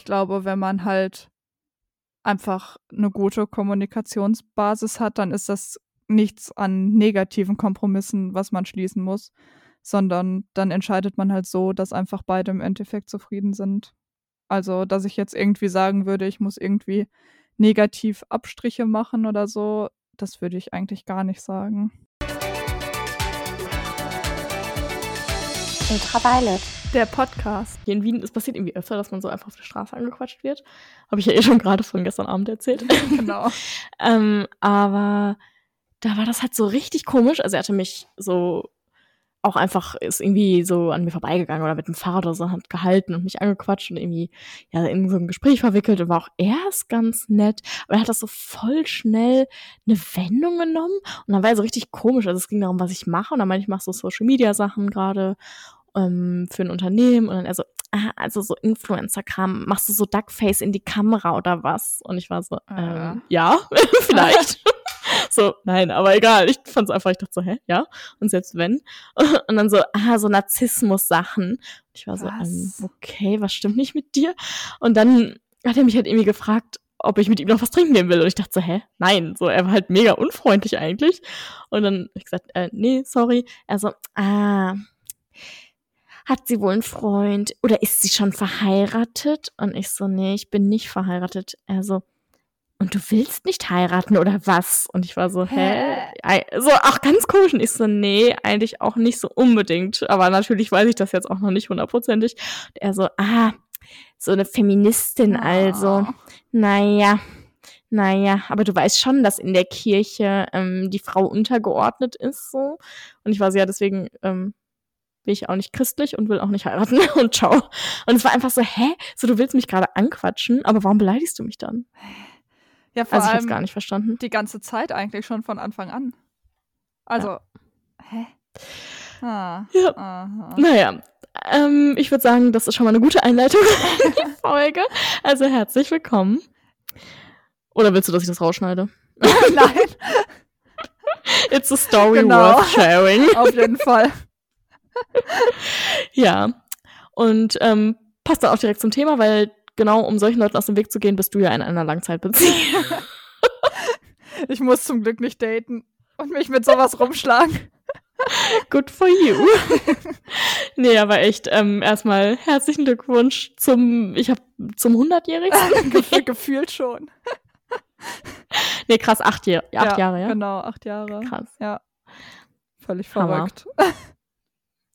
Ich glaube, wenn man halt einfach eine gute Kommunikationsbasis hat, dann ist das nichts an negativen Kompromissen, was man schließen muss, sondern dann entscheidet man halt so, dass einfach beide im Endeffekt zufrieden sind. Also, dass ich jetzt irgendwie sagen würde, ich muss irgendwie negativ Abstriche machen oder so, das würde ich eigentlich gar nicht sagen. Ultraviolet. Der Podcast. Hier in Wien, es passiert irgendwie öfter, dass man so einfach auf der Straße angequatscht wird. Habe ich ja eh schon gerade von gestern Abend erzählt. genau. ähm, aber da war das halt so richtig komisch. Also er hatte mich so auch einfach ist irgendwie so an mir vorbeigegangen oder mit dem Fahrrad oder so hat gehalten und mich angequatscht und irgendwie ja in so ein Gespräch verwickelt und war auch erst ganz nett, aber er hat das so voll schnell eine Wendung genommen und dann war er so richtig komisch, also es ging darum, was ich mache und dann meinte ich, mache so Social Media Sachen gerade ähm, für ein Unternehmen und dann er so, ah, also so Influencer-Kram, machst du so Duckface in die Kamera oder was? Und ich war so, äh. ähm, ja, vielleicht. so, nein, aber egal. Ich fand's einfach, ich dachte so, hä, ja? Und selbst wenn. Und dann so, ah, so Narzissmus-Sachen. Ich war so, ähm, okay, was stimmt nicht mit dir? Und dann hat er mich halt irgendwie gefragt, ob ich mit ihm noch was trinken gehen will. Und ich dachte so, hä? Nein. So, er war halt mega unfreundlich eigentlich. Und dann ich gesagt, äh, nee, sorry. Er so, ah, hat sie wohl einen Freund oder ist sie schon verheiratet? Und ich so, nee, ich bin nicht verheiratet. Er so, und du willst nicht heiraten oder was? Und ich war so, hä? hä? So, ach, ganz komisch. Und ich so, nee, eigentlich auch nicht so unbedingt. Aber natürlich weiß ich das jetzt auch noch nicht hundertprozentig. Und er so, ah, so eine Feministin oh. also. Naja, naja, aber du weißt schon, dass in der Kirche ähm, die Frau untergeordnet ist, so. Und ich war so, ja, deswegen ähm, bin ich auch nicht christlich und will auch nicht heiraten und ciao. Und es war einfach so, hä? So, du willst mich gerade anquatschen, aber warum beleidigst du mich dann? Ja, vor also ich allem gar nicht verstanden. Die ganze Zeit eigentlich schon von Anfang an. Also, ja. hä? Ah, ja. Aha. Naja, ähm, ich würde sagen, das ist schon mal eine gute Einleitung in die Folge. Also herzlich willkommen. Oder willst du, dass ich das rausschneide? Nein. It's a story genau. worth sharing. Auf jeden Fall. ja. Und ähm, passt dann auch direkt zum Thema, weil genau um solchen Leuten aus dem Weg zu gehen, bist du ja in einer Langzeitbeziehung. ich muss zum Glück nicht daten und mich mit sowas rumschlagen. Good for you. nee, aber echt, ähm, erstmal herzlichen Glückwunsch zum, ich hab, zum 100-Jährigen. Ge gefühlt schon. nee, krass, acht, Jahr, acht ja, Jahre, ja? Genau, acht Jahre. Krass. Ja. Völlig verrückt.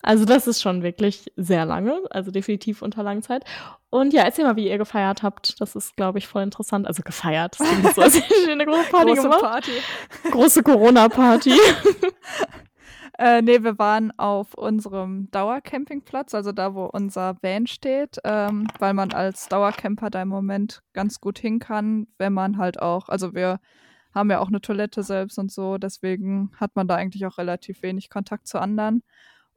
Also das ist schon wirklich sehr lange, also definitiv unter Langzeit. Und ja, erzähl mal, wie ihr gefeiert habt. Das ist, glaube ich, voll interessant. Also gefeiert. Das klingt so, als hätte eine große Party große gemacht. Party. Große Corona-Party. äh, nee, wir waren auf unserem Dauercampingplatz, also da, wo unser Van steht, ähm, weil man als Dauercamper da im Moment ganz gut hin kann, wenn man halt auch, also wir haben ja auch eine Toilette selbst und so, deswegen hat man da eigentlich auch relativ wenig Kontakt zu anderen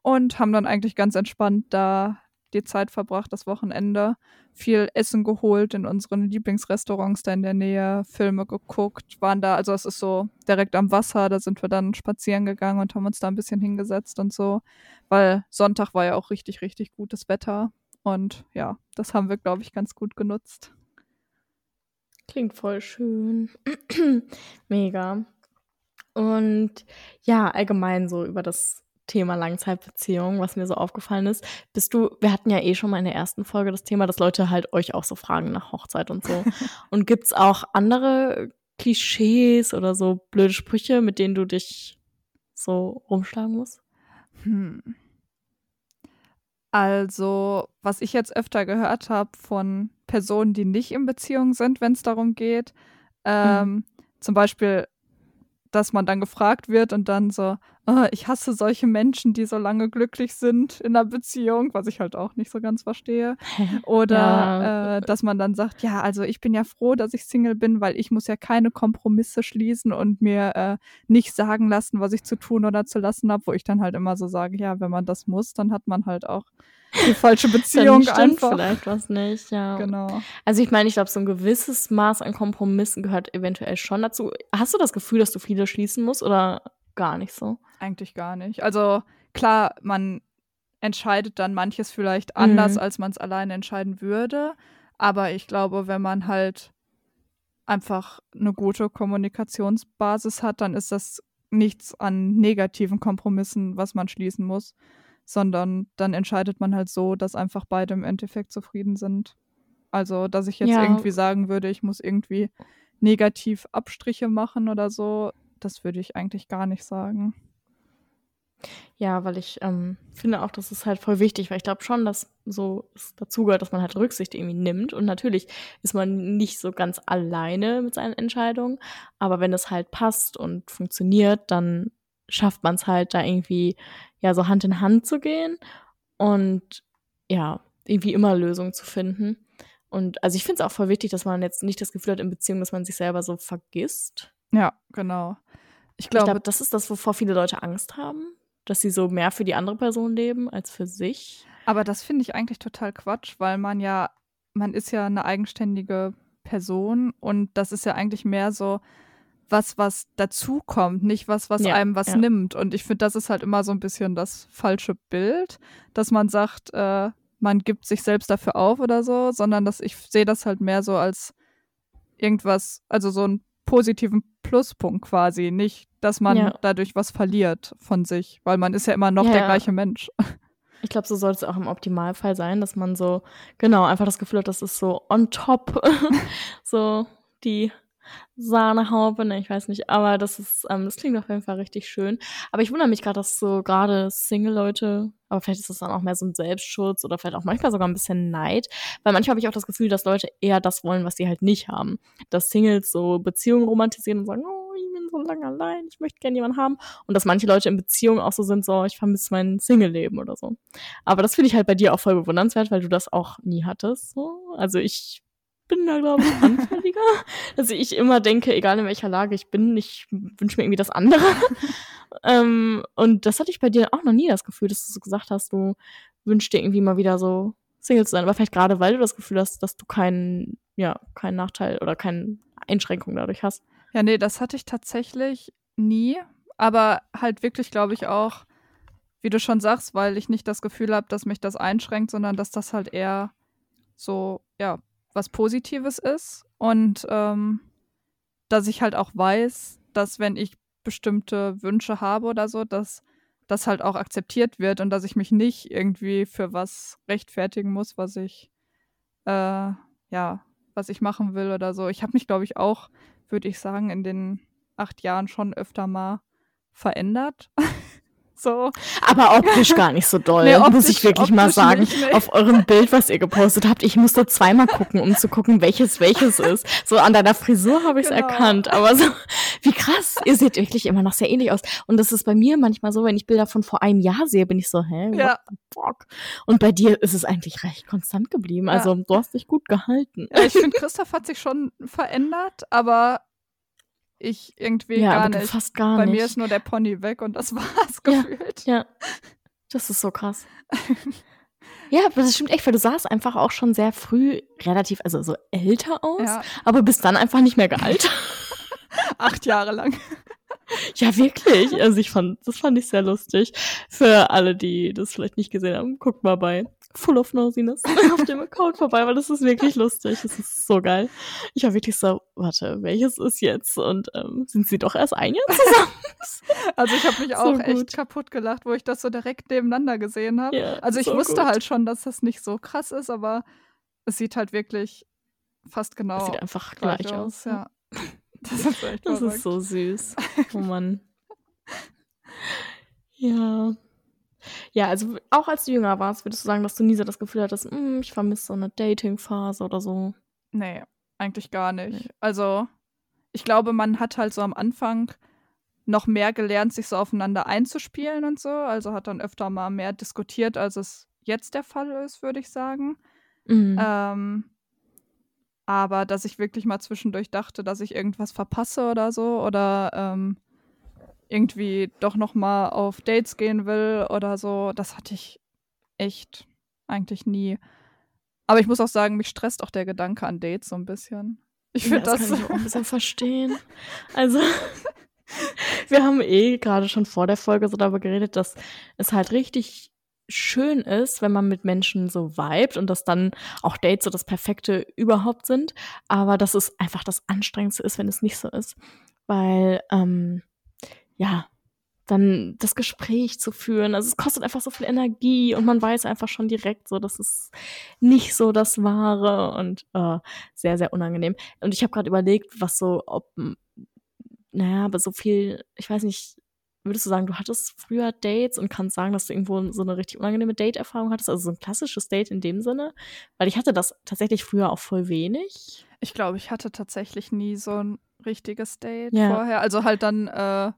und haben dann eigentlich ganz entspannt da die Zeit verbracht, das Wochenende. Viel Essen geholt in unseren Lieblingsrestaurants da in der Nähe, Filme geguckt, waren da, also es ist so direkt am Wasser, da sind wir dann spazieren gegangen und haben uns da ein bisschen hingesetzt und so, weil Sonntag war ja auch richtig, richtig gutes Wetter und ja, das haben wir, glaube ich, ganz gut genutzt. Klingt voll schön. Mega. Und ja, allgemein so über das Thema Langzeitbeziehung, was mir so aufgefallen ist. Bist du, wir hatten ja eh schon mal in der ersten Folge das Thema, dass Leute halt euch auch so fragen nach Hochzeit und so. und gibt's auch andere Klischees oder so blöde Sprüche, mit denen du dich so rumschlagen musst? Hm. Also, was ich jetzt öfter gehört habe von Personen, die nicht in Beziehung sind, wenn es darum geht, ähm, mhm. zum Beispiel, dass man dann gefragt wird und dann so, oh, ich hasse solche Menschen, die so lange glücklich sind in einer Beziehung, was ich halt auch nicht so ganz verstehe. Oder ja. äh, dass man dann sagt, ja, also ich bin ja froh, dass ich Single bin, weil ich muss ja keine Kompromisse schließen und mir äh, nicht sagen lassen, was ich zu tun oder zu lassen habe, wo ich dann halt immer so sage, ja, wenn man das muss, dann hat man halt auch die falsche Beziehung dann einfach. vielleicht was nicht, ja. Genau. Also ich meine, ich glaube, so ein gewisses Maß an Kompromissen gehört eventuell schon dazu. Hast du das Gefühl, dass du viele schließen musst oder gar nicht so? Eigentlich gar nicht. Also klar, man entscheidet dann manches vielleicht anders, mhm. als man es alleine entscheiden würde. Aber ich glaube, wenn man halt einfach eine gute Kommunikationsbasis hat, dann ist das nichts an negativen Kompromissen, was man schließen muss, sondern dann entscheidet man halt so, dass einfach beide im Endeffekt zufrieden sind. Also, dass ich jetzt Ja. irgendwie sagen würde, ich muss irgendwie negativ Abstriche machen oder so, das würde ich eigentlich gar nicht sagen. Ja, weil ich ähm, finde auch, das ist halt voll wichtig, weil ich glaube schon, dass so es dazugehört, dass man halt Rücksicht irgendwie nimmt. Und natürlich ist man nicht so ganz alleine mit seinen Entscheidungen, aber wenn es halt passt und funktioniert, dann schafft man es halt da irgendwie ja so Hand in Hand zu gehen und ja, irgendwie immer Lösungen zu finden. Und also ich finde es auch voll wichtig, dass man jetzt nicht das Gefühl hat in Beziehungen, dass man sich selber so vergisst. Ja, genau. Ich glaube, glaube, das ist das, wovor viele Leute Angst haben, dass sie so mehr für die andere Person leben als für sich. aber das finde ich eigentlich total Quatsch, weil man ja, man ist ja eine eigenständige Person und das ist ja eigentlich mehr so was, was dazukommt, nicht was, was Ja, einem was ja. nimmt. Und ich finde, das ist halt immer so ein bisschen das falsche Bild, dass man sagt, äh, man gibt sich selbst dafür auf oder so, sondern dass ich sehe das halt mehr so als irgendwas, also so einen positiven Pluspunkt quasi, nicht, dass man Ja. dadurch was verliert von sich, weil man ist ja immer noch der gleiche Mensch. Ich glaube, so soll es auch im Optimalfall sein, dass man so, genau, einfach das Gefühl hat, das ist so on top, so die Sahnehaube, ne, ich weiß nicht, aber das ist, ähm, das klingt auf jeden Fall richtig schön. Aber ich wundere mich gerade, dass so gerade Single-Leute, aber vielleicht ist das dann auch mehr so ein Selbstschutz oder vielleicht auch manchmal sogar ein bisschen Neid, weil manchmal habe ich auch das Gefühl, dass Leute eher das wollen, was sie halt nicht haben. Dass Singles so Beziehungen romantisieren und sagen, oh, ich bin so lange allein, ich möchte gerne jemanden haben. Und dass manche Leute in Beziehungen auch so sind, so, ich vermisse mein Single-Leben oder so. Aber das finde ich halt bei dir auch voll bewundernswert, weil du das auch nie hattest. So. Also ich bin da, glaube ich, anfälliger. dass ich immer denke, egal in welcher Lage ich bin, ich wünsche mir irgendwie das andere. ähm, und das hatte ich bei dir auch noch nie das Gefühl, dass du so gesagt hast, du wünschst dir irgendwie mal wieder so Single zu sein. Aber vielleicht gerade, weil du das Gefühl hast, dass du keinen, ja, keinen Nachteil oder keine Einschränkung dadurch hast. Ja, nee, das hatte ich tatsächlich nie. Aber halt wirklich, glaube ich, auch, wie du schon sagst, weil ich nicht das Gefühl habe, dass mich das einschränkt, sondern dass das halt eher so, ja, was Positives ist. Und ähm, dass ich halt auch weiß, dass wenn ich bestimmte Wünsche habe oder so, dass das halt auch akzeptiert wird und dass ich mich nicht irgendwie für was rechtfertigen muss, was ich, äh, ja, was ich machen will oder so. Ich habe mich, glaube ich, auch würde ich sagen, in den acht Jahren schon öfter mal verändert. so. Aber optisch gar nicht so doll, Nee, muss ich wirklich mal sagen. nicht, nee. Auf eurem Bild, was ihr gepostet habt, ich musste zweimal gucken, um zu gucken, welches welches ist. So an deiner Frisur habe ich es Genau. erkannt, aber so, wie krass, ihr seht wirklich immer noch sehr ähnlich aus. Und das ist bei mir manchmal so, wenn ich Bilder von vor einem Jahr sehe, bin ich so, hä, what Ja. the fuck? Und bei dir ist es eigentlich recht konstant geblieben. Also du hast dich gut gehalten. Ja, ich finde, Christoph hat sich schon verändert, aber ich irgendwie Ja, gar nicht. fast gar Bei nicht. mir ist nur der Pony weg und das war's Ja. gefühlt. Ja, das ist so krass. ja, aber das stimmt echt, weil du sahst einfach auch schon sehr früh relativ, also so älter aus, Ja, aber bist dann einfach nicht mehr gealtert. acht Jahre lang. Ja, wirklich. Also ich fand, das fand ich sehr lustig. Für alle, die das vielleicht nicht gesehen haben, guckt mal bei Full of Nosiness auf dem Account vorbei, weil das ist wirklich lustig. Das ist so geil. Ich war wirklich so, warte, welches ist jetzt? Und ähm, sind sie doch erst ein Jahr zusammen? Also ich habe mich So auch gut. echt kaputt gelacht, wo ich das so direkt nebeneinander gesehen habe. Ja, Also ich so wusste gut. halt schon, dass das nicht so krass ist, aber es sieht halt wirklich fast genau Das sieht einfach gleich, gleich, aus. aus. Ja. Das ist echt Das verrückt. ist so süß. Oh Mann. Ja. Ja, also auch als du jünger warst, würdest du sagen, dass du nie so das Gefühl hattest, "Mm, ich vermisse so eine Dating-Phase oder so. Nee, eigentlich gar nicht. Also, ich glaube, man hat halt so am Anfang noch mehr gelernt, sich so aufeinander einzuspielen und so. Also hat dann öfter mal mehr diskutiert, als es jetzt der Fall ist, würde ich sagen. Mhm. Ähm, aber dass ich wirklich mal zwischendurch dachte, dass ich irgendwas verpasse oder so oder ähm, irgendwie doch noch mal auf Dates gehen will oder so, das hatte ich echt eigentlich nie. Aber ich muss auch sagen, mich stresst auch der Gedanke an Dates so ein bisschen. Ich Ja, finde das das, kann ich auch ein bisschen verstehen. Also, wir haben eh gerade schon vor der Folge so darüber geredet, dass es halt richtig schön ist, wenn man mit Menschen so vibet und dass dann auch Dates so das Perfekte überhaupt sind, aber dass es einfach das Anstrengendste ist, wenn es nicht so ist. Weil, ähm, ja, dann das Gespräch zu führen. Also es kostet einfach so viel Energie und man weiß einfach schon direkt so, dass es nicht so das Wahre und äh, sehr, sehr unangenehm. Und ich habe gerade überlegt, was so, ob, naja, aber so viel, ich weiß nicht, würdest du sagen, du hattest früher Dates und kannst sagen, dass du irgendwo so eine richtig unangenehme Date-Erfahrung hattest? Also so ein klassisches Date in dem Sinne? Weil ich hatte das tatsächlich früher auch voll wenig. Ich glaube, ich hatte tatsächlich nie so ein richtiges Date ja. vorher. Also halt dann äh,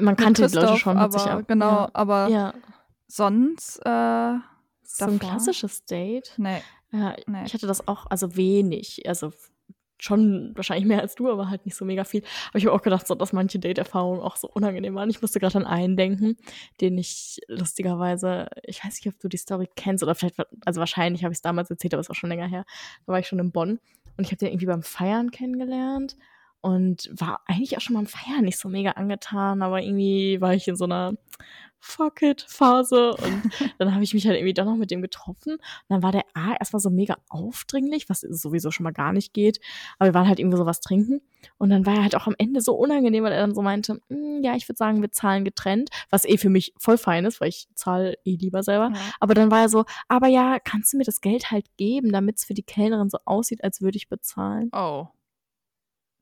man kannte die Leute schon, aber sich genau, ja. aber ja. sonst äh, so ein klassisches Date. Nee. Ja, nee. ich hatte das auch, also wenig, also schon wahrscheinlich mehr als du, aber halt nicht so mega viel. Aber ich habe auch gedacht, so, dass manche Date-Erfahrungen auch so unangenehm waren. Ich musste gerade an einen denken, den ich lustigerweise, ich weiß nicht, ob du die Story kennst oder vielleicht, also wahrscheinlich habe ich es damals erzählt, aber es auch schon länger her. Da war ich schon in Bonn und ich habe den irgendwie beim Feiern kennengelernt und war eigentlich auch schon am Feiern nicht so mega angetan, aber irgendwie war ich in so einer Fuck it Phase und dann habe ich mich halt irgendwie doch noch mit dem getroffen und dann war der A erstmal so mega aufdringlich, was sowieso schon mal gar nicht geht, aber wir waren halt irgendwie so was trinken und dann war er halt auch am Ende so unangenehm, weil er dann so meinte, hm, ja, ich würde sagen, wir zahlen getrennt, was eh für mich voll fein ist, weil ich zahle eh lieber selber, ja. aber dann war er so, aber ja, kannst du mir das Geld halt geben, damit es für die Kellnerin so aussieht, als würde ich bezahlen. Oh.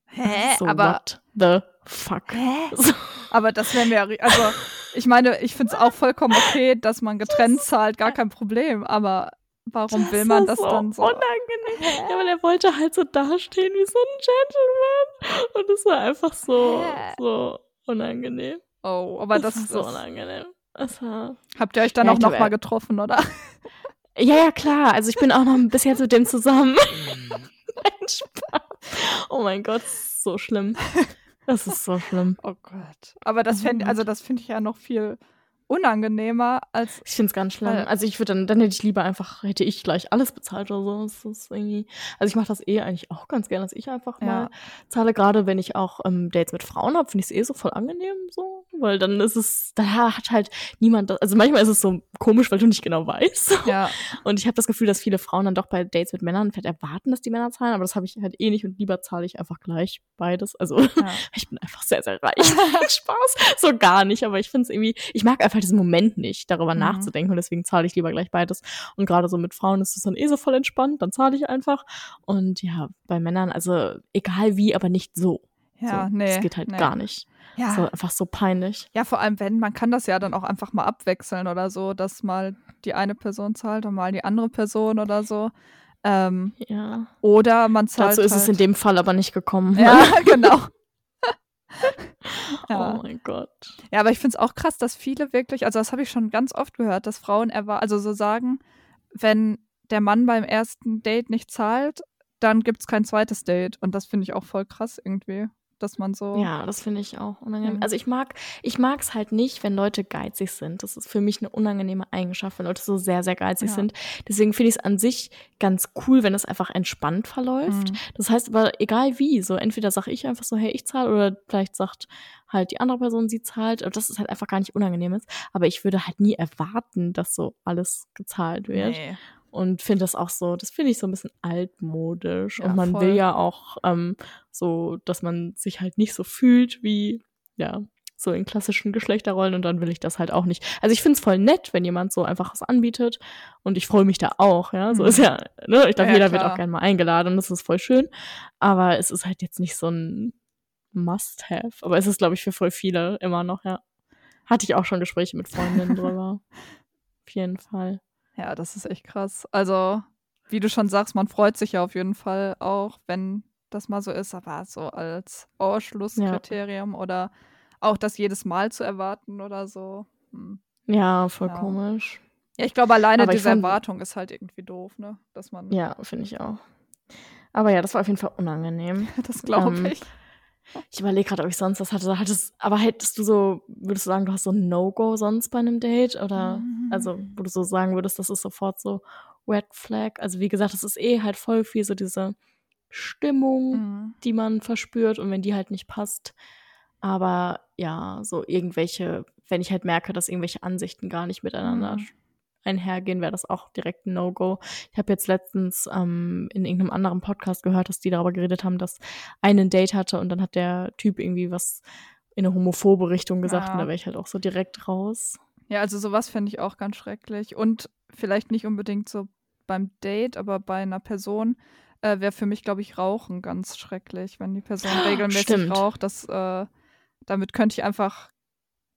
Hä? So, aber what the fuck? Hä? Aber das wäre mir, also ich meine, ich finde es auch vollkommen okay, dass man getrennt zahlt, gar kein Problem. Aber warum will man das so dann so? Unangenehm. Hä? Ja, weil er wollte halt so dastehen wie so ein Gentleman. Und es war einfach so, so unangenehm. Oh, aber das, das ist so unangenehm. War... Habt ihr euch dann ja, auch noch mal getroffen, oder? Ja, ja, klar. Also ich bin auch noch ein bisschen mit dem zusammen. Spaß. Oh mein Gott, so schlimm. Das ist so schlimm. Oh Gott. Aber das fände, also das finde ich ja noch viel unangenehmer als. Ich finde es ganz schlimm. Also ich würde dann, dann hätte ich lieber einfach, hätte ich gleich alles bezahlt oder so. Das ist irgendwie, also ich mache das eh eigentlich auch ganz gerne, dass ich einfach ja. mal zahle. Gerade wenn ich auch ähm, Dates mit Frauen habe, finde ich es eh so voll angenehm so. Weil dann ist es, da hat halt niemand, also manchmal ist es so komisch, weil du nicht genau weißt. Ja. Und ich habe das Gefühl, dass viele Frauen dann doch bei Dates mit Männern vielleicht erwarten, dass die Männer zahlen, aber das habe ich halt eh nicht und lieber zahle ich einfach gleich beides. Also ja. ich bin einfach sehr, sehr reich. Spaß. So gar nicht, aber ich finde es irgendwie, ich mag einfach diesen Moment nicht, darüber mhm. nachzudenken und deswegen zahle ich lieber gleich beides. Und gerade so mit Frauen ist es dann eh so voll entspannt, dann zahle ich einfach. Und ja, bei Männern, also egal wie, aber nicht so. Ja, so, nee. Das geht halt nee. gar nicht. Ja. So, einfach so peinlich. Ja, vor allem wenn, man kann das ja dann auch einfach mal abwechseln oder so, dass mal die eine Person zahlt und mal die andere Person oder so. Ähm, ja. Oder man zahlt. Dazu ist halt es in dem Fall aber nicht gekommen. Ja, genau. Ja. Oh mein Gott. Ja, aber ich finde es auch krass, dass viele wirklich, also das habe ich schon ganz oft gehört, dass Frauen erwarten, also so sagen, wenn der Mann beim ersten Date nicht zahlt, dann gibt es kein zweites Date. Und das finde ich auch voll krass irgendwie dass man so. Ja, das finde ich auch unangenehm. Ja. Also ich mag, ich mag es halt nicht, wenn Leute geizig sind. Das ist für mich eine unangenehme Eigenschaft, wenn Leute so sehr, sehr geizig ja. sind. Deswegen finde ich es an sich ganz cool, wenn es einfach entspannt verläuft. Mhm. Das heißt aber, egal wie, so entweder sage ich einfach so, hey, ich zahle, oder vielleicht sagt halt die andere Person, sie zahlt. Und das ist halt einfach gar nicht unangenehm ist. Aber ich würde halt nie erwarten, dass so alles gezahlt wird. Nee und finde das auch so, das finde ich so ein bisschen altmodisch. Ja, und man voll. will ja auch ähm, so, dass man sich halt nicht so fühlt wie, ja, so in klassischen Geschlechterrollen und dann will ich das halt auch nicht. Also ich finde es voll nett, wenn jemand so einfach was anbietet und ich freue mich da auch, ja. So Mhm. ist ja, ne? Ich glaube, Ja, jeder wird klar. auch gerne mal eingeladen und das ist voll schön. Aber es ist halt jetzt nicht so ein Must-Have. Aber es ist, glaube ich, für voll viele immer noch, ja. Hatte ich auch schon Gespräche mit Freundinnen drüber. Auf jeden Fall. Ja, das ist echt krass. Also, wie du schon sagst, man freut sich ja auf jeden Fall auch, wenn das mal so ist, aber so als Ausschlusskriterium oder auch das jedes Mal zu erwarten oder so. Hm. Ja, voll Ja. komisch. Ja, ich glaube, alleine Aber diese fand- Erwartung ist halt irgendwie doof, ne? Dass man. Ja, finde ich auch. Aber ja, das war auf jeden Fall unangenehm. Das glaube Ähm, ich. Ich überlege gerade, ob ich sonst was hatte. Hattest, aber hättest du so, würdest du sagen, du hast so ein No-Go sonst bei einem Date? Oder, Mhm. also, wo du so sagen würdest, das ist sofort so Red Flag? Also, wie gesagt, es ist eh halt voll viel so diese Stimmung, Mhm. die man verspürt und wenn die halt nicht passt. Aber ja, so irgendwelche, wenn ich halt merke, dass irgendwelche Ansichten gar nicht miteinander Mhm. Einhergehen, wäre das auch direkt ein No-Go. Ich habe jetzt letztens ähm, in irgendeinem anderen Podcast gehört, dass die darüber geredet haben, dass einen Date hatte und dann hat der Typ irgendwie was in eine homophobe Richtung gesagt Ja. und da wäre ich halt auch so direkt raus. Ja, also sowas finde ich auch ganz schrecklich. Und vielleicht nicht unbedingt so beim Date, aber bei einer Person äh, wäre für mich, glaube ich, Rauchen ganz schrecklich, wenn die Person regelmäßig Stimmt. raucht. Das, äh, damit könnte ich einfach,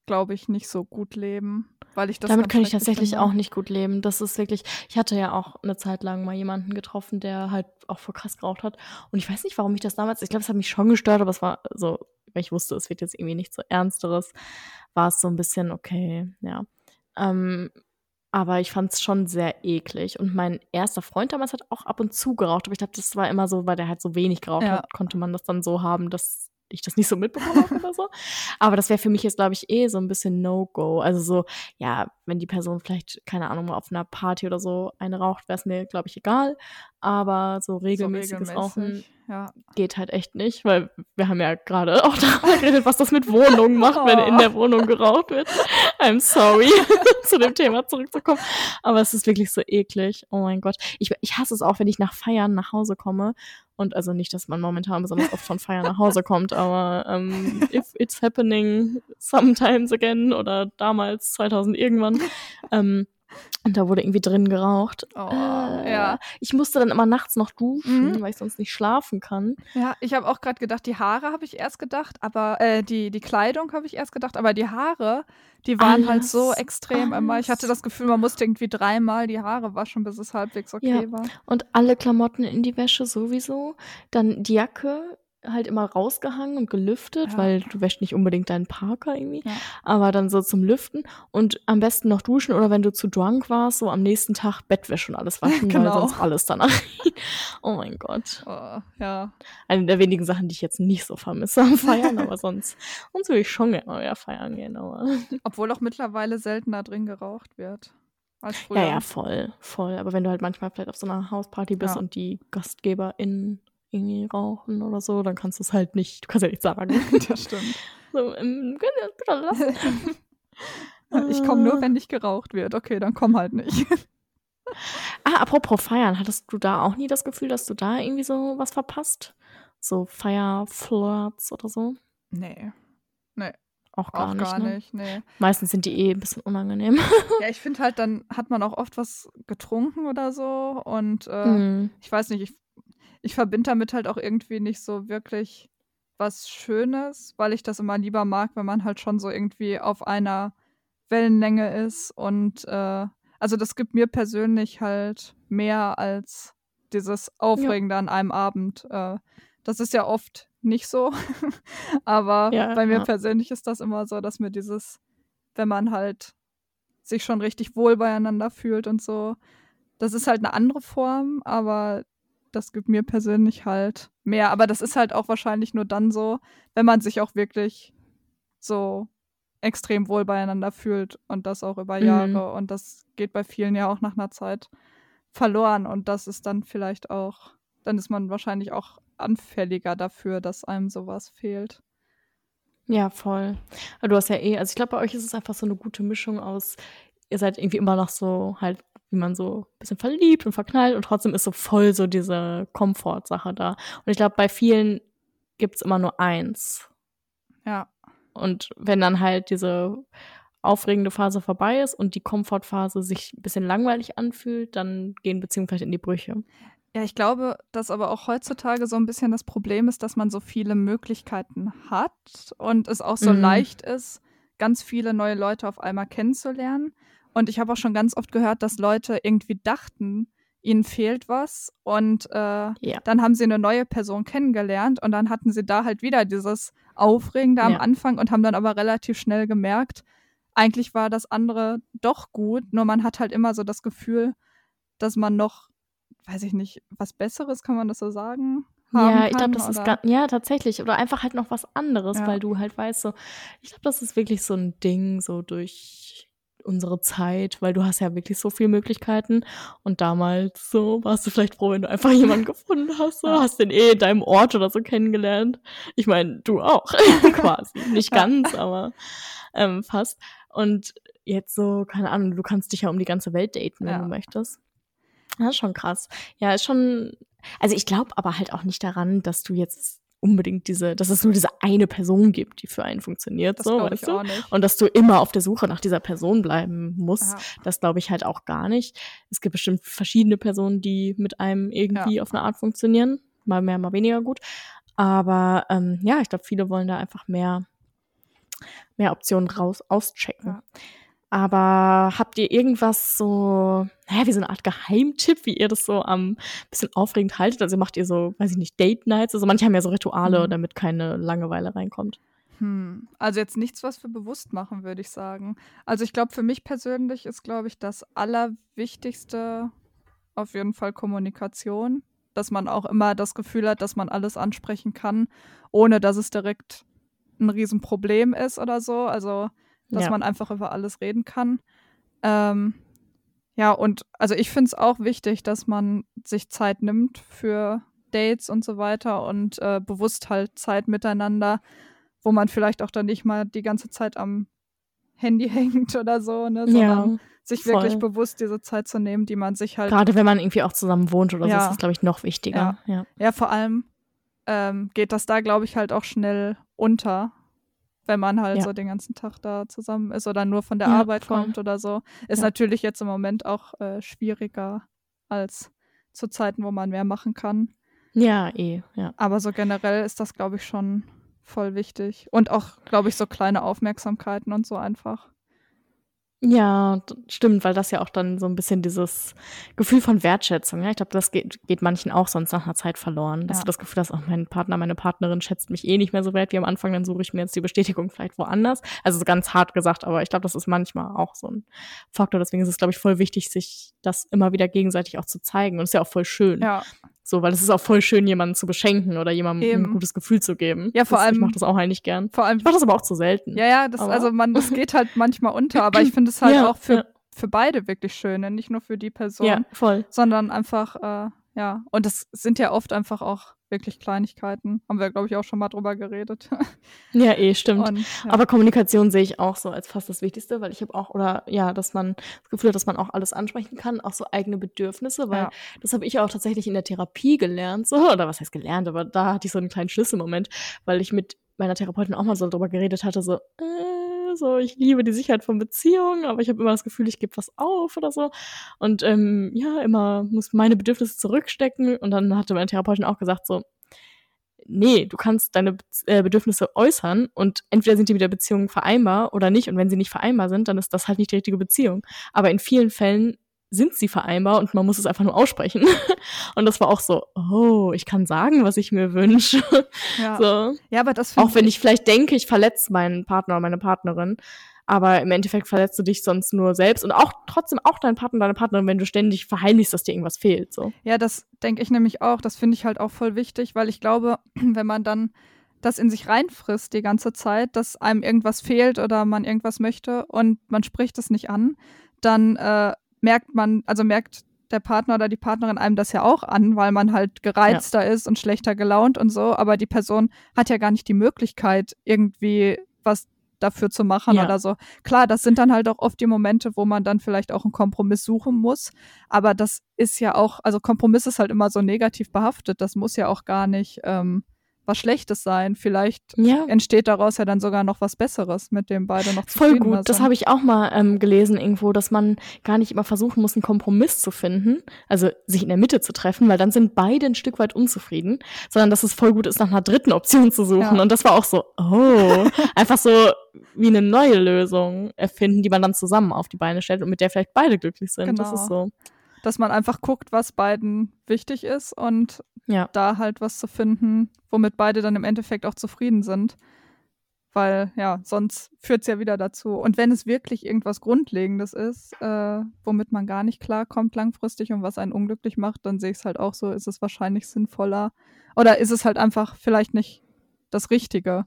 glaube ich, nicht so gut leben, weil ich das Damit kann ich tatsächlich finde. auch nicht gut leben. Das ist wirklich, ich hatte ja auch eine Zeit lang mal jemanden getroffen, der halt auch voll krass geraucht hat. Und ich weiß nicht, warum ich das damals, ich glaube, es hat mich schon gestört, aber es war so, weil ich wusste, es wird jetzt irgendwie nichts so Ernsteres, war es so ein bisschen okay, ja. Ähm, aber ich fand es schon sehr eklig. Und mein erster Freund damals hat auch ab und zu geraucht, aber ich glaube, das war immer so, weil der halt so wenig geraucht Ja. hat, konnte man das dann so haben, dass ich das nicht so mitbekommen habe oder so. Aber das wäre für mich jetzt, glaube ich, eh so ein bisschen No-Go. Also so, ja, wenn die Person vielleicht, keine Ahnung, mal auf einer Party oder so eine raucht, wäre es mir, glaube ich, egal. Aber so So regelmäßiges Rauchen regelmäßig, Ja. geht halt echt nicht, weil wir haben ja gerade auch darüber geredet, was das mit Wohnungen macht, wenn in der Wohnung geraucht wird. I'm sorry, zu dem Thema zurückzukommen. Aber es ist wirklich so eklig. Oh mein Gott. Ich, ich hasse es auch, wenn ich nach Feiern nach Hause komme. Und also nicht, dass man momentan besonders oft von Feiern nach Hause kommt, aber ähm, if it's happening sometimes again oder damals 2000 irgendwann. Ähm, und da wurde irgendwie drin geraucht. Oh, Äh, ja. Ich musste dann immer nachts noch duschen, Mhm. weil ich sonst nicht schlafen kann. Ja, ich habe auch gerade gedacht, die Haare habe ich erst gedacht, aber äh, die, die Kleidung habe ich erst gedacht, aber die Haare, die waren halt so Alles, extrem immer. Ich hatte alles. das Gefühl, man musste irgendwie dreimal die Haare waschen, bis es halbwegs okay Ja. war. Und alle Klamotten in die Wäsche sowieso. Dann die Jacke halt immer rausgehangen und gelüftet, Ja. weil du wäschst nicht unbedingt deinen Parker irgendwie. Ja. Aber dann so zum Lüften und am besten noch duschen oder wenn du zu drunk warst, so am nächsten Tag Bettwäsche und alles waschen, weil Genau. sonst alles danach. oh mein Gott. Oh, ja. Eine der wenigen Sachen, die ich jetzt nicht so vermisse am Feiern, aber sonst, sonst würde ich schon gerne wieder feiern gehen. Aber Obwohl auch mittlerweile seltener drin geraucht wird als früher. Ja, ja, voll, voll. Aber wenn du halt manchmal vielleicht auf so einer Hausparty bist Ja. und die GastgeberInnen irgendwie rauchen oder so, dann kannst du es halt nicht, du kannst ja nicht sagen. das stimmt. so, ähm, könnt ihr das bitte lassen? Ich komme nur, wenn nicht geraucht wird. Okay, dann komm halt nicht. Ah, apropos Feiern, hattest du da auch nie das Gefühl, dass du da irgendwie so was verpasst? So Feierflirts oder so? Nee, Auch gar auch nicht, gar ne? nicht. Nee. Meistens sind die eh ein bisschen unangenehm. Ja, ich finde halt, dann hat man auch oft was getrunken oder so und äh, Hm. ich weiß nicht, ich, ich verbinde damit halt auch irgendwie nicht so wirklich was Schönes, weil ich das immer lieber mag, wenn man halt schon so irgendwie auf einer Wellenlänge ist und äh, also das gibt mir persönlich halt mehr als dieses Aufregende an einem Abend. Äh, das ist ja oft nicht so, aber Ja, bei mir ja. persönlich ist das immer so, dass mir dieses, wenn man halt sich schon richtig wohl beieinander fühlt und so, das ist halt eine andere Form, aber das gibt mir persönlich halt mehr. Aber das ist halt auch wahrscheinlich nur dann so, wenn man sich auch wirklich so extrem wohl beieinander fühlt und das auch über Mhm. Jahre. Und das geht bei vielen ja auch nach einer Zeit verloren. Und das ist dann vielleicht auch, dann ist man wahrscheinlich auch anfälliger dafür, dass einem sowas fehlt. Ja, voll. Du hast ja eh, also ich glaube, bei euch ist es einfach so eine gute Mischung aus, ihr seid irgendwie immer noch so halt, wie man so ein bisschen verliebt und verknallt und trotzdem ist so voll so diese Komfortsache da. Und ich glaube, bei vielen gibt's immer nur eins. Ja. Und wenn dann halt diese aufregende Phase vorbei ist und die Komfortphase sich ein bisschen langweilig anfühlt, dann gehen Beziehungen vielleicht in die Brüche. Ja, ich glaube, dass aber auch heutzutage so ein bisschen das Problem ist, dass man so viele Möglichkeiten hat und es auch so Mhm. leicht ist, ganz viele neue Leute auf einmal kennenzulernen. Und ich habe auch schon ganz oft gehört, dass Leute irgendwie dachten, ihnen fehlt was und äh, Ja. dann haben sie eine neue Person kennengelernt und dann hatten sie da halt wieder dieses Aufregende am Ja. Anfang und haben dann aber relativ schnell gemerkt, eigentlich war das andere doch gut, nur man hat halt immer so das Gefühl, dass man noch, weiß ich nicht, was Besseres, kann man das so sagen? Ja, ich glaube, das ist oder- gar, ja tatsächlich oder einfach halt noch was anderes, Ja. weil du halt weißt so, ich glaube, das ist wirklich so ein Ding so durch unsere Zeit, weil du hast ja wirklich so viele Möglichkeiten und damals so warst du vielleicht froh, wenn du einfach jemanden gefunden hast, so Ja. hast den eh in deinem Ort oder so kennengelernt. Ich meine, du auch quasi, nicht ganz, aber ähm, fast und jetzt so, keine Ahnung, du kannst dich ja um die ganze Welt daten, wenn Ja. du möchtest. Das ist schon krass. Ja, ist schon. Also ich glaube aber halt auch nicht daran, dass du jetzt unbedingt diese, dass es nur diese eine Person gibt, die für einen funktioniert, Das so, weißt du? Und dass du immer auf der Suche nach dieser Person bleiben musst. Ja. Das glaube ich halt auch gar nicht. Es gibt bestimmt verschiedene Personen, die mit einem irgendwie auf eine Art funktionieren. Mal mehr, mal weniger gut. Aber ähm, ja, ich glaube, viele wollen da einfach mehr, mehr Optionen raus auschecken. Ja. Aber habt ihr irgendwas so, naja, wie so eine Art Geheimtipp, wie ihr das so am bisschen aufregend haltet? Also macht ihr so, weiß ich nicht, Date Nights? Also manche haben ja so Rituale, Mhm. damit keine Langeweile reinkommt. Hm. Also jetzt nichts, was wir bewusst machen, würde ich sagen. Also ich glaube, für mich persönlich ist, glaube ich, das Allerwichtigste auf jeden Fall Kommunikation. Dass man auch immer das Gefühl hat, dass man alles ansprechen kann, ohne dass es direkt ein Riesenproblem ist oder so. Also, dass Ja. man einfach über alles reden kann. Ähm, ja, und also ich finde es auch wichtig, dass man sich Zeit nimmt für Dates und so weiter und äh, bewusst halt Zeit miteinander, wo man vielleicht auch dann nicht mal die ganze Zeit am Handy hängt oder so, ne, sondern Ja, sich voll. wirklich bewusst diese Zeit zu nehmen, die man sich halt gerade wenn man irgendwie auch zusammen wohnt oder so, Ja. ist das, glaube ich, noch wichtiger. Ja. Ja, vor allem ähm, geht das da, glaube ich, halt auch schnell unter, wenn man halt Ja. so den ganzen Tag da zusammen ist oder nur von der Ja, Arbeit voll. kommt oder so. Ist Ja. natürlich jetzt im Moment auch äh, schwieriger als zu Zeiten, wo man mehr machen kann. ja, eh, ja. Aber so generell ist das, glaube ich, schon voll wichtig. Und auch, glaube ich, so kleine Aufmerksamkeiten und so einfach. Ja, stimmt, weil das ja auch dann so ein bisschen dieses Gefühl von Wertschätzung, ja, ich glaube, das geht, geht manchen auch sonst nach einer Zeit verloren, dass Ja. du das Gefühl hast, auch mein Partner, meine Partnerin schätzt mich eh nicht mehr so wert wie am Anfang, dann suche ich mir jetzt die Bestätigung vielleicht woanders. Also so ganz hart gesagt, aber ich glaube, das ist manchmal auch so ein Faktor. Deswegen ist es, glaube ich, voll wichtig, sich das immer wieder gegenseitig auch zu zeigen. Und es ist ja auch voll schön. Ja, So, weil es ist auch voll schön, jemanden zu beschenken oder jemandem Eben. ein gutes Gefühl zu geben. Ja, vor das, Ich allem- mache das auch eigentlich gern. vor allem Ich mache das aber auch zu selten. Ja, ja, das, Aber- also man, das geht halt manchmal unter, aber ich finde es halt Ja, auch für, ja. für beide wirklich schön, ne? nicht nur für die Person, Ja, voll. sondern einfach, äh, ja, und das sind ja oft einfach auch wirklich Kleinigkeiten. Haben wir, glaube ich, auch schon mal drüber geredet. Ja, eh, stimmt. Und, ja. Aber Kommunikation sehe ich auch so als fast das Wichtigste, weil ich habe auch, oder ja, dass man das Gefühl hat, dass man auch alles ansprechen kann, auch so eigene Bedürfnisse, weil Ja. das habe ich auch tatsächlich in der Therapie gelernt, so, oder was heißt gelernt, aber da hatte ich so einen kleinen Schlüsselmoment, weil ich mit meiner Therapeutin auch mal so darüber geredet hatte, so, äh, so, ich liebe die Sicherheit von Beziehungen, aber ich habe immer das Gefühl, ich gebe was auf oder so. Und ähm, ja, immer muss meine Bedürfnisse zurückstecken. Und dann hatte meine Therapeutin auch gesagt, so, nee, du kannst deine äh, Bedürfnisse äußern und entweder sind die mit der Beziehung vereinbar oder nicht. Und wenn sie nicht vereinbar sind, dann ist das halt nicht die richtige Beziehung. Aber in vielen Fällen sind sie vereinbar und man muss es einfach nur aussprechen. und das war auch so, oh, ich kann sagen, was ich mir wünsche. ja. so. ja, aber das Auch wenn ich vielleicht denke, ich verletze meinen Partner oder meine Partnerin. Aber im Endeffekt verletzt du dich sonst nur selbst und auch trotzdem auch deinen Partner, deine Partnerin, wenn du ständig verheimlichst, dass dir irgendwas fehlt. So. Ja, das denke ich nämlich auch. Das finde ich halt auch voll wichtig, weil ich glaube, wenn man dann das in sich reinfrisst die ganze Zeit, dass einem irgendwas fehlt oder man irgendwas möchte und man spricht es nicht an, dann äh, merkt man, also merkt der Partner oder die Partnerin einem das ja auch an, weil man halt gereizter ist und schlechter gelaunt und so, aber die Person hat ja gar nicht die Möglichkeit, irgendwie was dafür zu machen Ja. oder so. Klar, das sind dann halt auch oft die Momente, wo man dann vielleicht auch einen Kompromiss suchen muss, aber das ist ja auch, also Kompromiss ist halt immer so negativ behaftet. Das muss ja auch gar nicht ähm, was Schlechtes sein. Vielleicht Ja. entsteht daraus ja dann sogar noch was Besseres, mit dem beide noch Voll zufriedener gut. Das sind. habe ich auch mal ähm, gelesen irgendwo, dass man gar nicht immer versuchen muss, einen Kompromiss zu finden, also sich in der Mitte zu treffen, weil dann sind beide ein Stück weit unzufrieden, sondern dass es voll gut ist, nach einer dritten Option zu suchen. Ja. Und das war auch so, oh, einfach so wie eine neue Lösung erfinden, die man dann zusammen auf die Beine stellt und mit der vielleicht beide glücklich sind. Das Genau. ist so. Dass man einfach guckt, was beiden wichtig ist und Ja. da halt was zu finden, womit beide dann im Endeffekt auch zufrieden sind. Weil, ja, sonst führt es ja wieder dazu. Und wenn es wirklich irgendwas Grundlegendes ist, äh, womit man gar nicht klarkommt langfristig und was einen unglücklich macht, dann sehe ich es halt auch so, ist es wahrscheinlich sinnvoller. Oder ist es halt einfach vielleicht nicht das Richtige.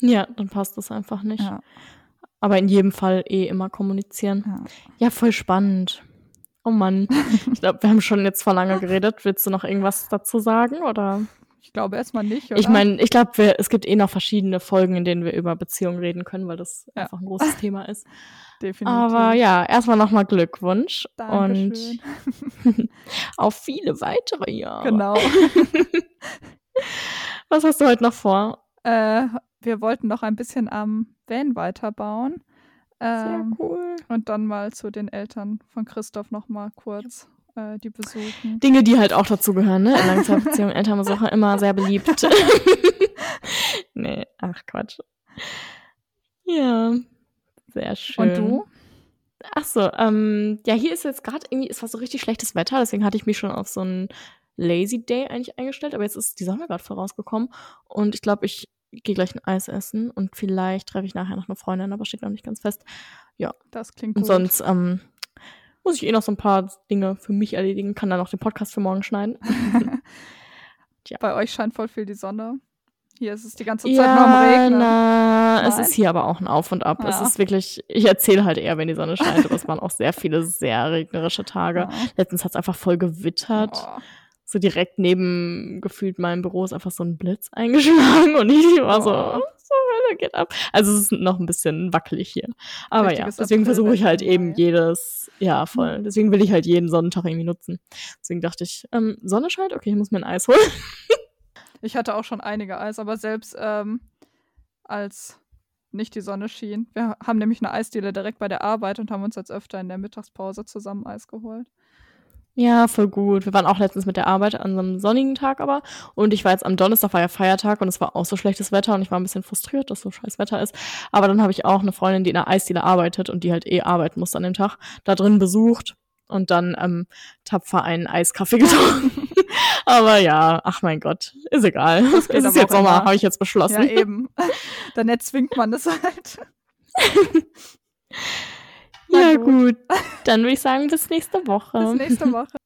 Ja, dann passt das einfach nicht. Ja, Aber in jedem Fall eh immer kommunizieren. ja. Ja, voll spannend. Oh Mann. Ich glaube, wir haben schon jetzt vor lange geredet. Willst du noch irgendwas dazu sagen? Oder? Ich glaube erstmal nicht, oder? Ich meine, ich glaube, es gibt eh noch verschiedene Folgen, in denen wir über Beziehungen reden können, weil das Ja. einfach ein großes Thema ist. Definitiv. Aber ja, erstmal nochmal Glückwunsch Dankeschön. und auf viele weitere Jahre. Genau. Was hast du heute noch vor? äh, wir wollten noch ein bisschen am Van weiterbauen. Sehr Ähm, cool. und dann mal zu den Eltern von Christoph noch mal kurz äh, die besuchen. Dinge, die halt auch dazu gehören, ne? In Langzeitbeziehungen, Elternbesuche immer sehr beliebt. nee, ach Quatsch. Ja, sehr schön. Und du? Ach so, ähm, ja, hier ist jetzt gerade irgendwie, es war so richtig schlechtes Wetter, deswegen hatte ich mich schon auf so einen Lazy Day eigentlich eingestellt, aber jetzt ist die Sonne gerade vorausgekommen und ich glaube, ich gehe gleich ein Eis essen und vielleicht treffe ich nachher noch eine Freundin, aber steht noch nicht ganz fest. Das klingt Und gut. sonst ähm, muss ich eh noch so ein paar Dinge für mich erledigen, kann dann noch den Podcast für morgen schneiden. Tja. Bei euch scheint voll viel die Sonne. Hier ist es die ganze Zeit nur am Ja, Regnen. na, es Nein? ist hier aber auch ein Auf und Ab. Es Ja. ist wirklich, ich erzähle halt eher, wenn die Sonne scheint, aber es waren auch sehr viele sehr regnerische Tage. Ja. Letztens hat es einfach voll gewittert. Oh. So direkt neben gefühlt meinem Büro ist einfach so ein Blitz eingeschlagen und ich war so, Oh. so Hölle geht ab. Also es ist noch ein bisschen wackelig hier. Aber Richtiges ja, deswegen versuche ich halt eben ja. jedes, ja voll. Deswegen will ich halt jeden Sonnentag irgendwie nutzen. Deswegen dachte ich, ähm, Sonne scheint, okay, ich muss mir ein Eis holen. Ich hatte auch schon einige Eis, aber selbst ähm, als nicht die Sonne schien. Wir haben nämlich eine Eisdiele direkt bei der Arbeit und haben uns jetzt öfter in der Mittagspause zusammen Eis geholt. Ja, voll gut. Wir waren auch letztens mit der Arbeit an so einem sonnigen Tag aber. Und ich war jetzt am Donnerstag, war ja Feiertag und es war auch so schlechtes Wetter und ich war ein bisschen frustriert, dass so scheiß Wetter ist. Aber dann habe ich auch eine Freundin, die in der Eisdiele arbeitet und die halt eh arbeiten musste an dem Tag, da drin besucht und dann ähm, tapfer einen Eiskaffee getrunken. aber ja, ach mein Gott, ist egal. Es ist jetzt Sommer, habe ich jetzt beschlossen. Ja, eben. Dann erzwingt man es halt. Ja, Na gut. Dann würde ich sagen, bis nächste Woche. Bis nächste Woche.